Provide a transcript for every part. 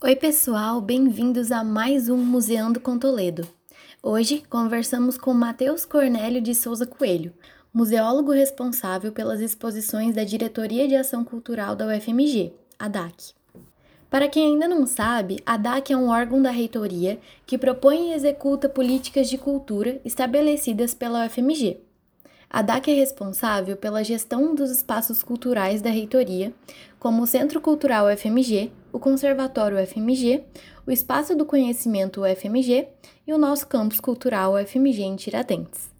Oi, pessoal, bem-vindos a mais um Museando com Toledo. Hoje conversamos com Matheus Cornélio de Souza Coelho, museólogo responsável pelas exposições da Diretoria de Ação Cultural da UFMG, a DAC. Para quem ainda não sabe, a DAC é um órgão da reitoria que propõe e executa políticas de cultura estabelecidas pela UFMG. A DAC é responsável pela gestão dos espaços culturais da reitoria, como o Centro Cultural UFMG, o Conservatório UFMG, o Espaço do Conhecimento UFMG e o nosso campus cultural UFMG em Tiradentes.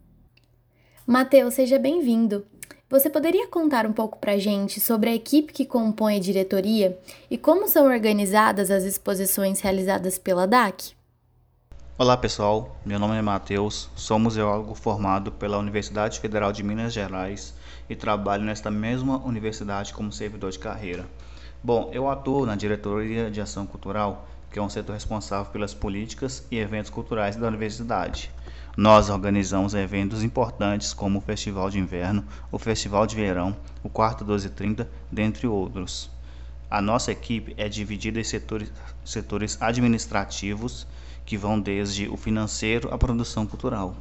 Matheus, seja bem-vindo. Você poderia contar um pouco para a gente sobre a equipe que compõe a diretoria e como são organizadas as exposições realizadas pela DAC? Olá pessoal, meu nome é Matheus, sou museólogo formado pela Universidade Federal de Minas Gerais e trabalho nesta mesma universidade como servidor de carreira. Bom, eu atuo na Diretoria de Ação Cultural, que é um setor responsável pelas políticas e eventos culturais da universidade. Nós organizamos eventos importantes como o Festival de Inverno, o Festival de Verão, o Quarto 1230, dentre outros. A nossa equipe é dividida em setores, setores administrativos, que vão desde o financeiro à produção cultural.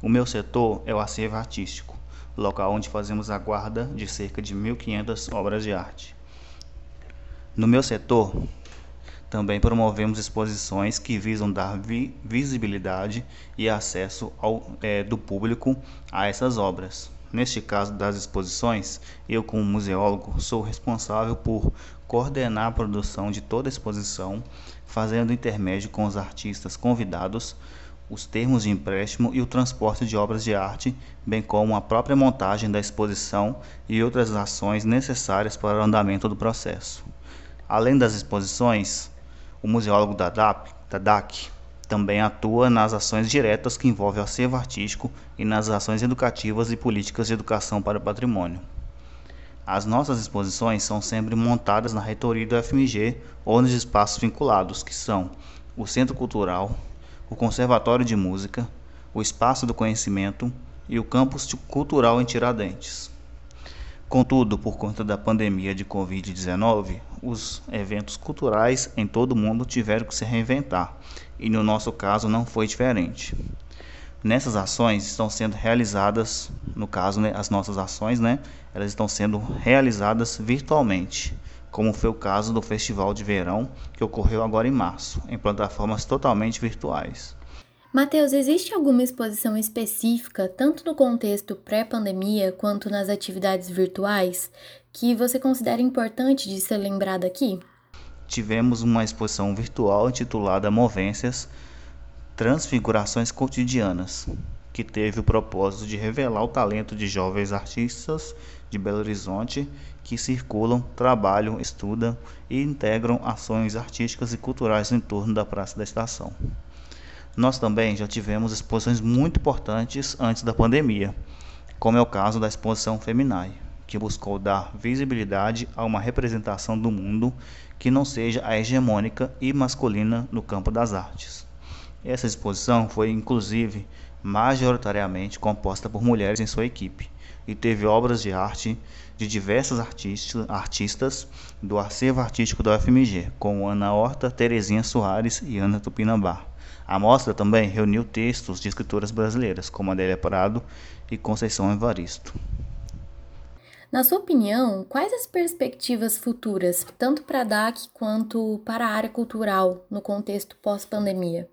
O meu setor é o acervo artístico, local onde fazemos a guarda de cerca de 1.500 obras de arte. No meu setor, também promovemos exposições que visam dar vi visibilidade e acesso ao, é, do público a essas obras. Neste caso das exposições, eu, como museólogo, sou responsável por coordenar a produção de toda a exposição, fazendo intermédio com os artistas convidados, os termos de empréstimo e o transporte de obras de arte, bem como a própria montagem da exposição e outras ações necessárias para o andamento do processo. Além das exposições, o museólogo da DAP, da DAC também atua nas ações diretas que envolvem o acervo artístico e nas ações educativas e políticas de educação para o patrimônio. As nossas exposições são sempre montadas na reitoria do FMG ou nos espaços vinculados, que são o Centro Cultural, o Conservatório de Música, o Espaço do Conhecimento e o Campus Cultural em Tiradentes. Contudo, por conta da pandemia de Covid-19, os eventos culturais em todo o mundo tiveram que se reinventar, e no nosso caso não foi diferente. Nessas ações estão sendo realizadas, no caso, né, as nossas ações, né, elas estão sendo realizadas virtualmente, como foi o caso do Festival de Verão, que ocorreu agora em março, em plataformas totalmente virtuais. Matheus, existe alguma exposição específica, tanto no contexto pré-pandemia quanto nas atividades virtuais, que você considera importante de ser lembrada aqui? Tivemos uma exposição virtual intitulada Movências Transfigurações Cotidianas, que teve o propósito de revelar o talento de jovens artistas de Belo Horizonte que circulam, trabalham, estudam e integram ações artísticas e culturais em torno da Praça da Estação. Nós também já tivemos exposições muito importantes antes da pandemia, como é o caso da exposição Feminai, que buscou dar visibilidade a uma representação do mundo que não seja a hegemônica e masculina no campo das artes. Essa exposição foi inclusive majoritariamente composta por mulheres em sua equipe e teve obras de arte de diversos artistas do acervo artístico da UFMG, como Ana Horta, Terezinha Soares e Ana Tupinambá. A mostra também reuniu textos de escritoras brasileiras, como Adélia Prado e Conceição Evaristo. Na sua opinião, quais as perspectivas futuras, tanto para a DAC quanto para a área cultural, no contexto pós-pandemia?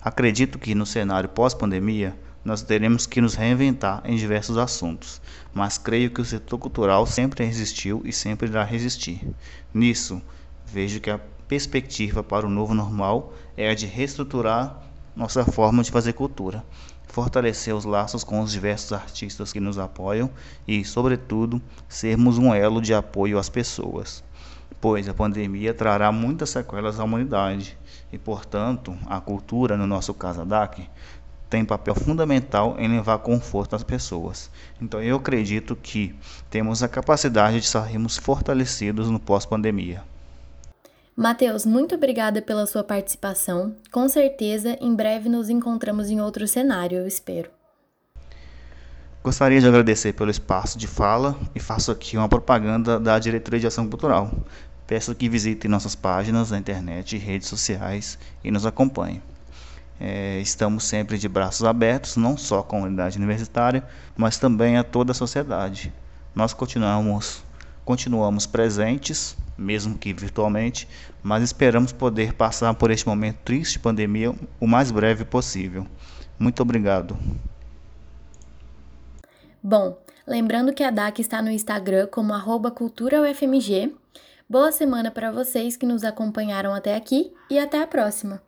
Acredito que no cenário pós-pandemia nós teremos que nos reinventar em diversos assuntos, mas creio que o setor cultural sempre existiu e sempre irá resistir. Nisso, vejo que a perspectiva para o novo normal é a de reestruturar nossa forma de fazer cultura, fortalecer os laços com os diversos artistas que nos apoiam e, sobretudo, sermos um elo de apoio às pessoas, pois a pandemia trará muitas sequelas à humanidade e, portanto, a cultura, no nosso caso a DAC, tem papel fundamental em levar conforto às pessoas. Então eu acredito que temos a capacidade de sairmos fortalecidos no pós-pandemia. Mateus, muito obrigada pela sua participação. Com certeza, em breve nos encontramos em outro cenário, eu espero. Gostaria de agradecer pelo espaço de fala e faço aqui uma propaganda da Diretoria de Ação Cultural. Peço que visitem nossas páginas na internet e redes sociais e nos acompanhem. É, estamos sempre de braços abertos, não só à comunidade universitária, mas também a toda a sociedade. Nós continuamos, continuamos presentes, mesmo que virtualmente, mas esperamos poder passar por este momento triste de pandemia o mais breve possível. Muito obrigado. Bom, lembrando que a DAC está no Instagram como culturaufmg. Boa semana para vocês que nos acompanharam até aqui e até a próxima!